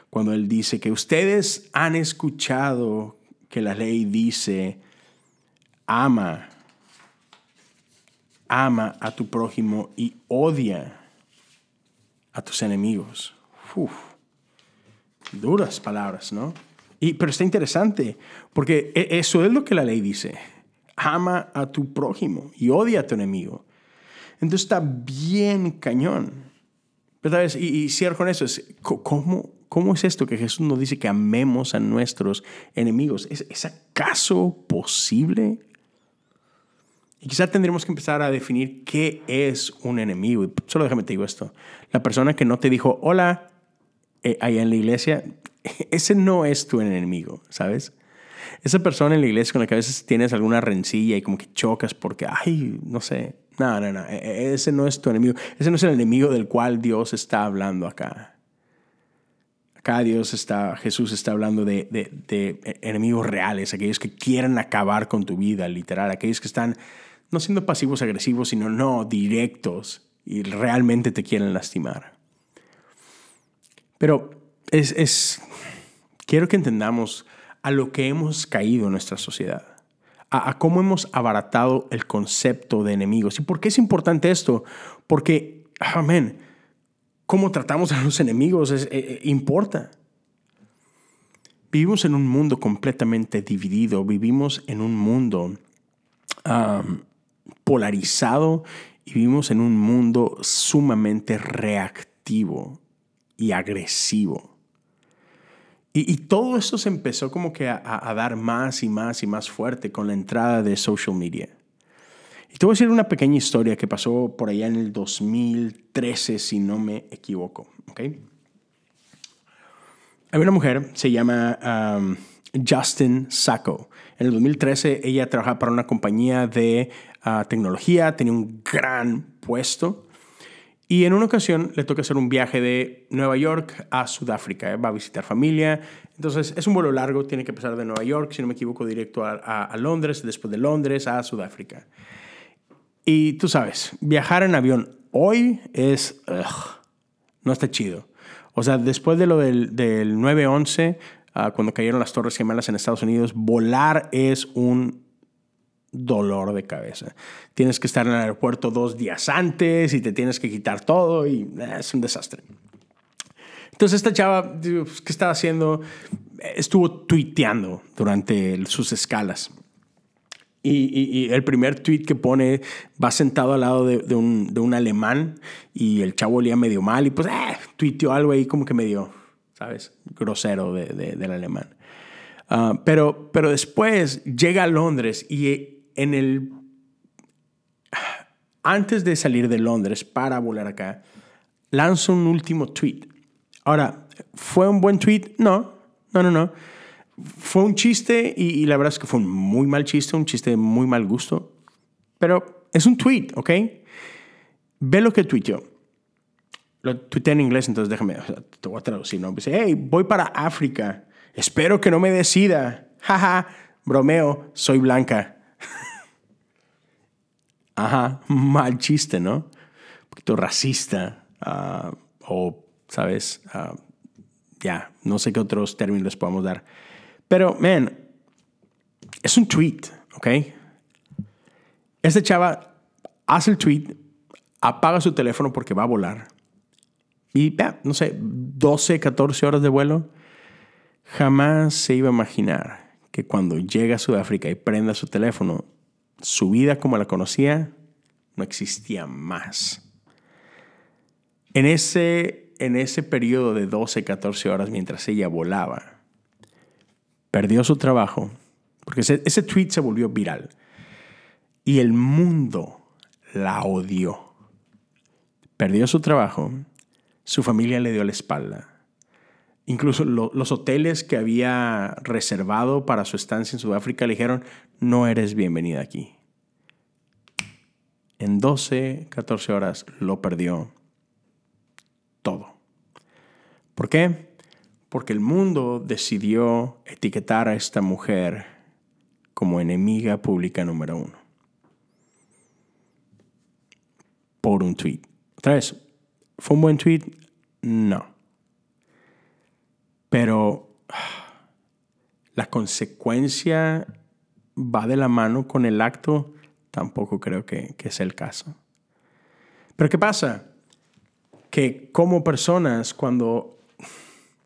cuando Él dice que ustedes han escuchado que la ley dice, ama, ama a tu prójimo y odia a tus enemigos. duras palabras, ¿no? Y, pero está interesante, porque e, eso es lo que la ley dice. Ama a tu prójimo y odia a tu enemigo. Entonces está bien cañón. Pero, Y, y cierro con eso. Es, ¿cómo, ¿Cómo es esto que Jesús nos dice que amemos a nuestros enemigos? ¿Es, ¿Es acaso posible? Y quizá tendremos que empezar a definir qué es un enemigo. Y solo déjame te digo esto. La persona que no te dijo, hola, eh, allá en la iglesia, ese no es tu enemigo, ¿sabes? Esa persona en la iglesia con la que a veces tienes alguna rencilla y como que chocas porque, ay, no sé. No, no, no. E, e, ese no es tu enemigo. Ese no es el enemigo del cual Dios está hablando acá. Acá Dios está, Jesús está hablando de, de, de enemigos reales, aquellos que quieren acabar con tu vida, literal, aquellos que están no siendo pasivos agresivos, sino no directos y realmente te quieren lastimar. Pero es, es, quiero que entendamos a lo que hemos caído en nuestra sociedad, a, cómo hemos abaratado el concepto de enemigos. ¿Y por qué es importante esto? Porque, amén, cómo tratamos a los enemigos eh, eh, importa. Vivimos en un mundo completamente dividido, vivimos en un mundo polarizado y vivimos en un mundo sumamente reactivo y agresivo. Y, todo esto se empezó como que a, dar más y más y más fuerte con la entrada de social media. Y te voy a decir una pequeña historia que pasó por allá en el 2013, si no me equivoco. ¿okay? Hay una mujer, se llama um, Justin Sacco. En el 2013 ella trabajaba para una compañía de uh, tecnología, tenía un gran puesto Y en una ocasión le toca hacer un viaje de Nueva York a Sudáfrica. Va a visitar familia. Entonces es un vuelo largo, tiene que pasar de Nueva York, si no me equivoco, directo a, a Londres, después de Londres a Sudáfrica. Y tú sabes, viajar en avión hoy es... no está chido. O sea, después de lo del, del 9-11, ah, cuando cayeron las Torres Gemelas en Estados Unidos, volar es un dolor de cabeza. Tienes que estar en el aeropuerto dos días antes y te tienes que quitar todo y eh, es un desastre. Entonces esta chava, ¿qué estaba haciendo? Estuvo tuiteando durante sus escalas. Y, el primer tweet que pone va sentado al lado de, un, alemán y el chavo olía medio mal y pues eh, tuiteó algo ahí como que medio, ¿sabes? Grosero del alemán. Ah, pero, pero después llega a Londres y en el... Antes de salir de Londres para volar acá, lanza un último tweet. Ahora, ¿fue un buen tweet? No, no, no, no fue un chiste y, la verdad es que fue un muy mal chiste, un chiste de muy mal gusto. Pero es un tweet, ¿ok? Ve lo que tuiteó. Lo tuiteé en inglés, entonces déjame, te voy a traducir, ¿no? Dice, hey, voy para África. Espero que no me decida. Jaja, bromeo, soy blanca. Ajá, mal chiste, ¿no? Un poquito racista. Ah, o, ¿sabes? Ah, ya, no sé qué otros términos les podemos dar. Pero, man, es un tweet, ¿ok? Este chava hace el tweet, apaga su teléfono porque va a volar. Y, no sé, 12, 14 horas de vuelo. Jamás se iba a imaginar que cuando llega a Sudáfrica y prenda su teléfono, su vida como la conocía no existía más. En ese, en ese periodo de 12, 14 horas mientras ella volaba, perdió su trabajo, porque ese, ese tweet se volvió viral, y el mundo la odió. Perdió su trabajo, su familia le dio la espalda. Incluso los hoteles que había reservado para su estancia en Sudáfrica le dijeron, no eres bienvenida aquí. En 12, 14 horas lo perdió todo. ¿Por qué? porque el mundo decidió etiquetar a esta mujer como enemiga pública número uno. Por un tweet. Otra vez, ¿fue un buen tweet? No. Pero la consecuencia va de la mano con el acto, tampoco creo que, que sea el caso. Pero ¿qué pasa? Que como personas, cuando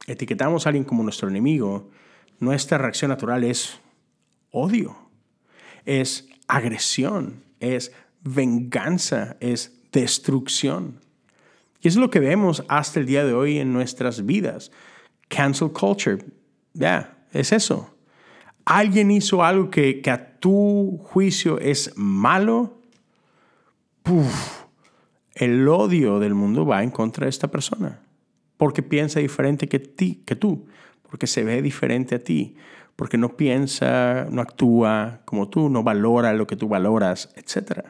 etiquetamos a alguien como nuestro enemigo, nuestra reacción natural es odio, es agresión, es venganza, es destrucción. Y es lo que vemos hasta el día de hoy en nuestras vidas. Cancel culture, ya, es eso. Alguien hizo algo que, a tu juicio es malo, el odio del mundo va en contra de esta persona. Porque piensa diferente que, ti, que tú, porque se ve diferente a ti, porque no piensa, no actúa como tú, no valora lo que tú valoras, etc.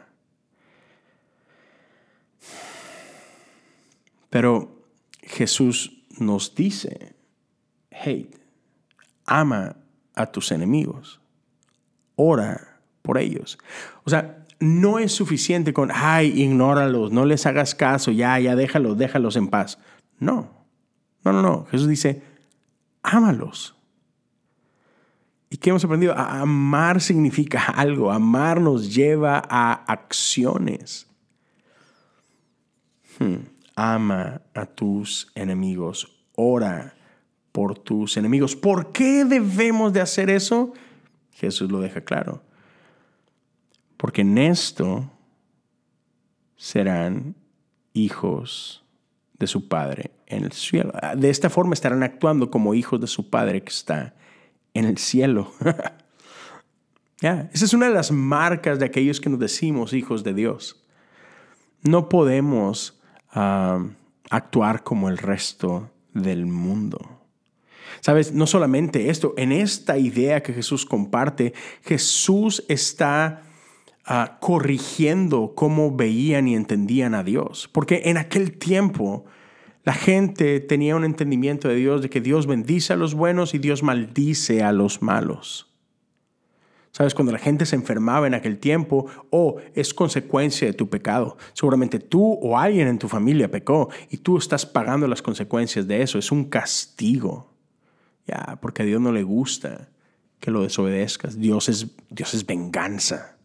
Pero Jesús nos dice, hey, ama a tus enemigos, ora por ellos. O sea, no es suficiente con, ay, ignóralos, no les hagas caso, ya, ya déjalos, déjalos en paz. No. No, no, no. Jesús dice, ámalos. ¿Y qué hemos aprendido? amar significa algo. Amar nos lleva a acciones. Hmm. Ama a tus enemigos. Ora por tus enemigos. ¿Por qué debemos de hacer eso? Jesús lo deja claro. Porque en esto serán hijos de su Padre en el cielo. De esta forma estarán actuando como hijos de su Padre que está en el cielo. Esa es una de las marcas de aquellos que nos decimos hijos de Dios. No podemos ah, actuar como el resto del mundo. Sabes, no solamente esto, en esta idea que Jesús comparte, Jesús está ah, corrigiendo cómo veían y entendían a Dios. Porque en aquel tiempo la gente tenía un entendimiento de Dios de que Dios bendice a los buenos y Dios maldice a los malos. ¿Sabes? Cuando la gente se enfermaba en aquel tiempo, o oh, es consecuencia de tu pecado. Seguramente tú o alguien en tu familia pecó y tú estás pagando las consecuencias de eso. Es un castigo. Ya, porque a Dios no le gusta que lo desobedezcas. Dios es, Dios es venganza.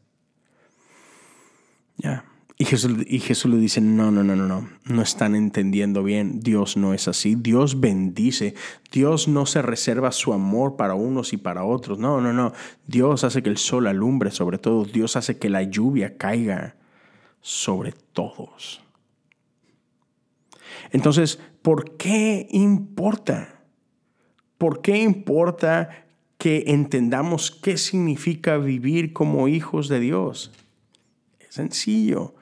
Ya. Y Jesús, y Jesús le dice, no, no, no, no, no, no están entendiendo bien, Dios no es así, Dios bendice, Dios no se reserva su amor para unos y para otros, no, no, no, Dios hace que el sol alumbre sobre todos, Dios hace que la lluvia caiga sobre todos. Entonces, ¿por qué importa? ¿Por qué importa que entendamos qué significa vivir como hijos de Dios? Es sencillo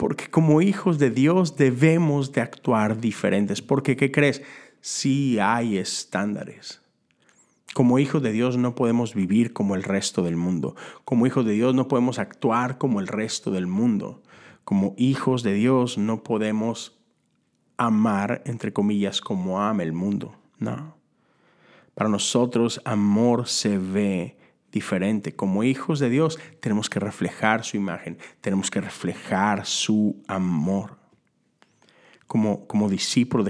porque como hijos de Dios debemos de actuar diferentes. Porque, ¿qué crees? Sí hay estándares. Como hijos de Dios no podemos vivir como el resto del mundo. Como hijos de Dios no podemos actuar como el resto del mundo. Como hijos de Dios no podemos amar, entre comillas, como ama el mundo. No. Para nosotros amor se ve diferente. Como hijos de Dios tenemos que reflejar su imagen, tenemos que reflejar su amor. Como, como de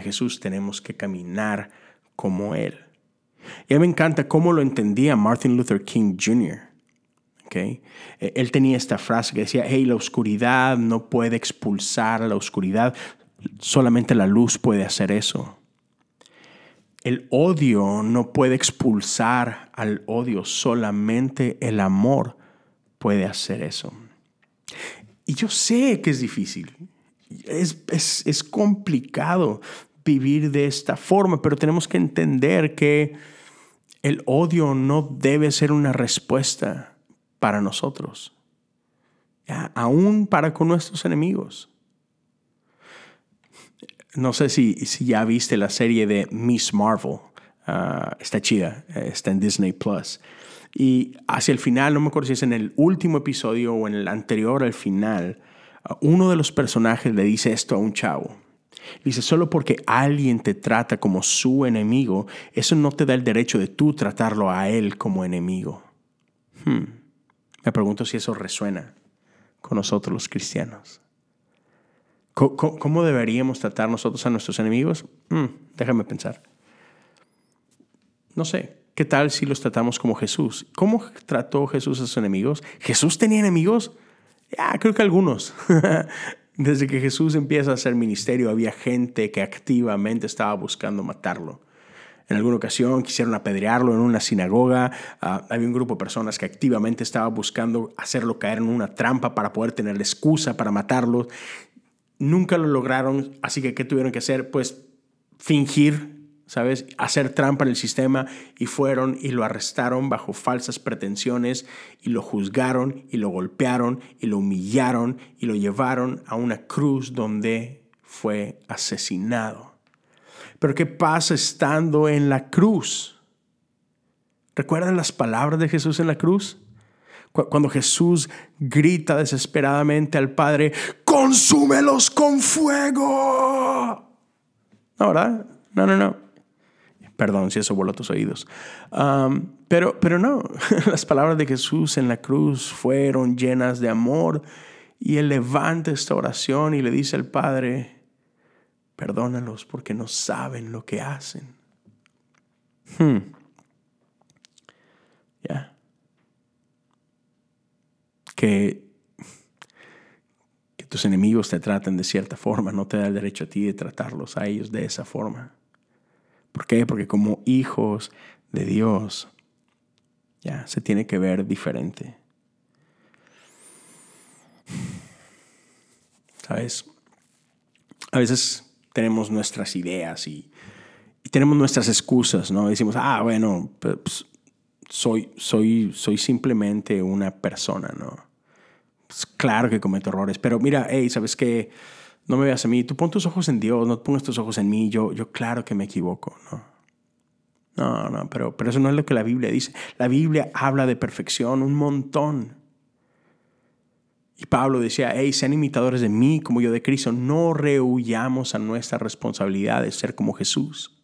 Jesús tenemos que caminar como Él. Y a mí me encanta cómo lo entendía Martin Luther King Jr. Okay. E, él tenía esta frase que decía, hey, la oscuridad no puede expulsar a la oscuridad, solamente la luz puede hacer eso. El odio no puede expulsar al odio, solamente el amor puede hacer eso. Y yo sé que es difícil, es, es, complicado vivir de esta forma, pero tenemos que entender que el odio no debe ser una respuesta para nosotros, aún para con nuestros enemigos no sé si, si ya viste la serie de Miss Marvel. Ah, está chida, está en Disney Plus. Y hacia el final, no me acuerdo si es en el último episodio o en el anterior al final, uno de los personajes le dice esto a un chavo. Dice, solo porque alguien te trata como su enemigo, eso no te da el derecho de tú tratarlo a él como enemigo. Hmm. Me pregunto si eso resuena con nosotros los cristianos. ¿Cómo, deberíamos tratar nosotros a nuestros enemigos? Mm, déjame pensar. No sé, ¿qué tal si los tratamos como Jesús? ¿Cómo trató Jesús a sus enemigos? ¿Jesús tenía enemigos? Ya, creo que algunos. Desde que Jesús empieza a hacer ministerio, había gente que activamente estaba buscando matarlo. En alguna ocasión quisieron apedrearlo en una sinagoga. Ah, había un grupo de personas que activamente estaba buscando hacerlo caer en una trampa para poder tener excusa para matarlo nunca lo lograron, así que ¿qué tuvieron que hacer? Pues fingir, ¿sabes? Hacer trampa en el sistema y fueron y lo arrestaron bajo falsas pretensiones y lo juzgaron y lo golpearon y lo humillaron y lo llevaron a una cruz donde fue asesinado. Pero ¿qué pasa estando en la cruz? ¿Recuerdan las palabras de Jesús en la cruz? Cuando Jesús grita desesperadamente al Padre, consúmelos con fuego. No, ¿verdad? No, no, no. Perdón si eso voló a tus oídos. pero, pero no, las palabras de Jesús en la cruz fueron llenas de amor y Él levanta esta oración y le dice al Padre, perdónalos porque no saben lo que hacen. Hmm. Que, tus enemigos te traten de cierta forma, no te da el derecho a ti de tratarlos a ellos de esa forma. ¿Por qué? Porque como hijos de Dios, ya se tiene que ver diferente. ¿Sabes? A veces tenemos nuestras ideas y, tenemos nuestras excusas, ¿no? Decimos, ah, bueno, pues, soy, soy, soy simplemente una persona, ¿no? Pues, claro que cometo errores, pero mira, hey, ¿sabes qué? No me veas a mí, tú pon tus ojos en Dios, no pongas tus ojos en mí, yo, yo claro que me equivoco, ¿no? No, no, pero, pero eso no es lo que la Biblia dice. La Biblia habla de perfección un montón. Y Pablo decía, hey, sean imitadores de mí como yo de Cristo, no rehuyamos a nuestra responsabilidad de ser como Jesús.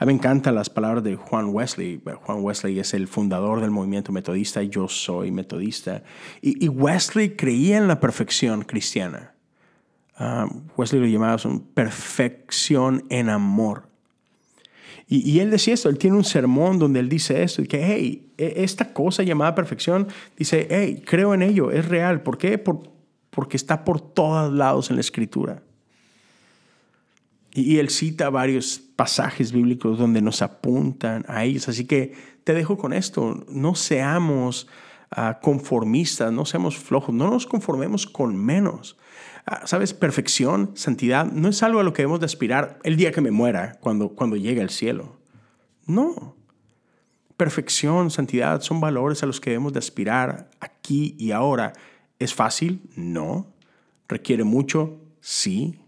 A mí me encantan las palabras de Juan Wesley. Juan Wesley es el fundador del movimiento metodista, yo soy metodista. Y, Wesley creía en la perfección cristiana. Ah, Wesley lo llamaba perfección en amor. Y, él decía esto, él tiene un sermón donde él dice esto, que, hey, e, esta cosa llamada perfección, dice, hey, creo en ello, es real. ¿Por qué? porque está por todos lados en la escritura. Y él cita varios pasajes bíblicos donde nos apuntan a ellos. Así que te dejo con esto. No seamos ah, conformistas, no seamos flojos, no nos conformemos con menos. Ah, Sabes, perfección, santidad, no es algo a lo que debemos de aspirar el día que me muera, cuando, cuando llegue al cielo. No. Perfección, santidad son valores a los que debemos de aspirar aquí y ahora. ¿Es fácil? No. ¿Requiere mucho? Sí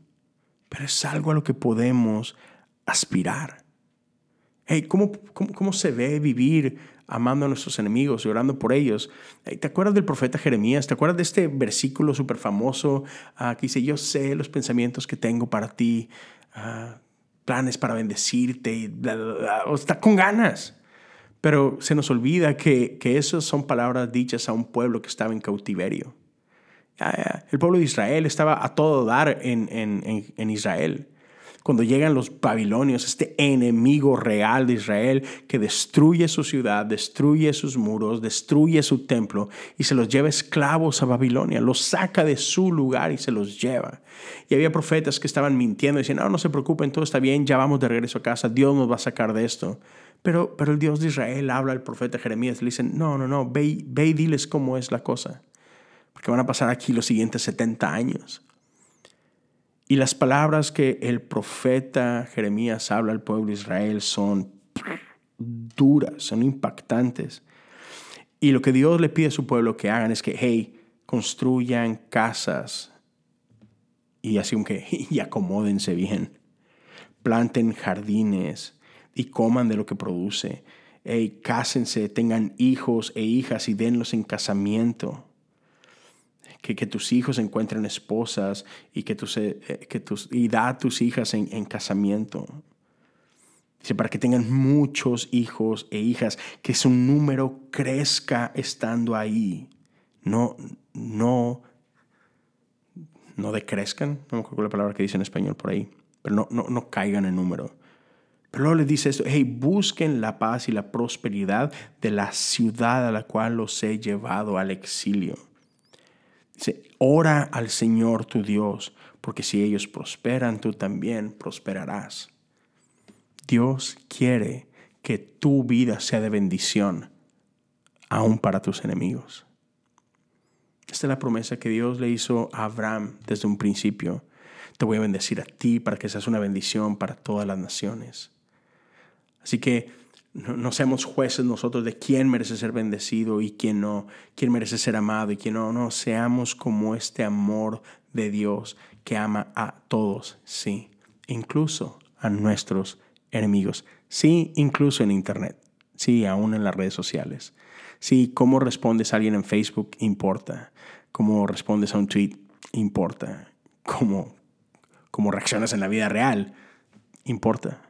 pero es algo a lo que podemos aspirar. Hey, ¿cómo, cómo, se ve vivir amando a nuestros enemigos y orando por ellos? ¿Te acuerdas del profeta Jeremías? ¿Te acuerdas de este versículo súper famoso ah, que dice, yo sé los pensamientos que tengo para ti, ah, planes para bendecirte, y está con ganas. Pero se nos olvida que, que esas son palabras dichas a un pueblo que estaba en cautiverio. El pueblo de Israel estaba a todo dar en, en, Israel. Cuando llegan los babilonios, este enemigo real de Israel que destruye su ciudad, destruye sus muros, destruye su templo y se los lleva esclavos a Babilonia, los saca de su lugar y se los lleva. Y había profetas que estaban mintiendo, diciendo, no, no se preocupen, todo está bien, ya vamos de regreso a casa, Dios nos va a sacar de esto. Pero, pero el Dios de Israel habla al profeta Jeremías, le dicen, no, no, no, ve, ve y diles cómo es la cosa porque van a pasar aquí los siguientes 70 años. Y las palabras que el profeta Jeremías habla al pueblo de Israel son duras, son impactantes. Y lo que Dios le pide a su pueblo que hagan es que, hey, construyan casas y así que y acomódense bien. Planten jardines y coman de lo que produce. Hey, cásense, tengan hijos e hijas y denlos en casamiento que, tus hijos encuentren esposas y que, tus, eh, que tus, y da a tus hijas en, en casamiento. Dice, para que tengan muchos hijos e hijas, que su número crezca estando ahí. No, no, no decrezcan, no me acuerdo la palabra que dice en español por ahí, pero no, no, no caigan en número. Pero luego les dice esto, hey, busquen la paz y la prosperidad de la ciudad a la cual los he llevado al exilio. Ora al Señor tu Dios, porque si ellos prosperan, tú también prosperarás. Dios quiere que tu vida sea de bendición, aún para tus enemigos. Esta es la promesa que Dios le hizo a Abraham desde un principio. Te voy a bendecir a ti para que seas una bendición para todas las naciones. Así que no, seamos jueces nosotros de quién merece ser bendecido y quién no, quién merece ser amado y quién no. No, seamos como este amor de Dios que ama a todos, sí, incluso a nuestros enemigos, sí, incluso en Internet, sí, aún en las redes sociales. Sí, cómo respondes a alguien en Facebook importa, cómo respondes a un tweet importa, cómo, cómo reaccionas en la vida real importa.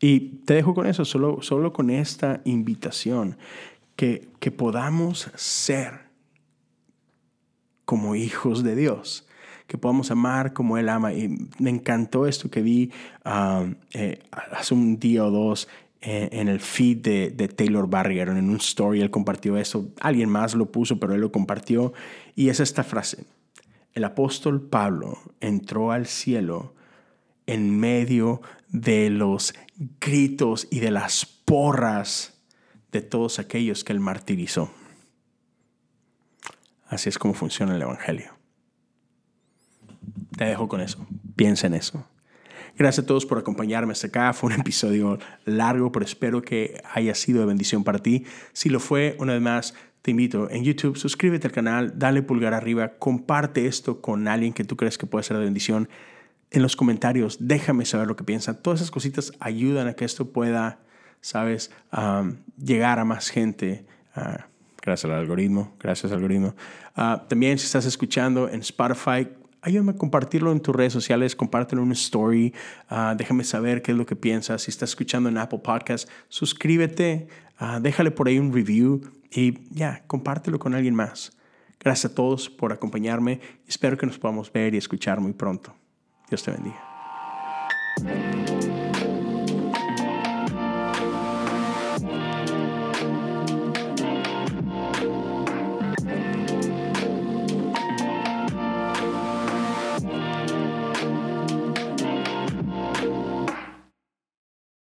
Y te dejo con eso, solo, solo con esta invitación, que, que podamos ser como hijos de Dios, que podamos amar como Él ama. Y me encantó esto que vi um, eh, hace un día o dos en el feed de, de, Taylor Barrier, en un story, él compartió eso, alguien más lo puso, pero él lo compartió, y es esta frase, el apóstol Pablo entró al cielo en medio de los gritos y de las porras de todos aquellos que él martirizó. Así es como funciona el Evangelio. Te dejo con eso. Piensa en eso. Gracias a todos por acompañarme hasta acá. Fue un episodio largo, pero espero que haya sido de bendición para ti. Si lo fue, una vez más, te invito en YouTube, suscríbete al canal, dale pulgar arriba, comparte esto con alguien que tú crees que puede ser de bendición en los comentarios, déjame saber lo que piensan. Todas esas cositas ayudan a que esto pueda, sabes, llegar a más gente. Gracias al algoritmo. Gracias algoritmo. Ah, también si estás escuchando en Spotify, ayúdame a compartirlo en tus redes sociales, compártelo en una story, uh, déjame saber qué es lo que piensas. Si estás escuchando en Apple Podcast, suscríbete, uh, déjale por ahí un review y ya, compártelo con alguien más. Gracias a todos por acompañarme. Espero que nos podamos ver y escuchar muy pronto. Dios te bendiga.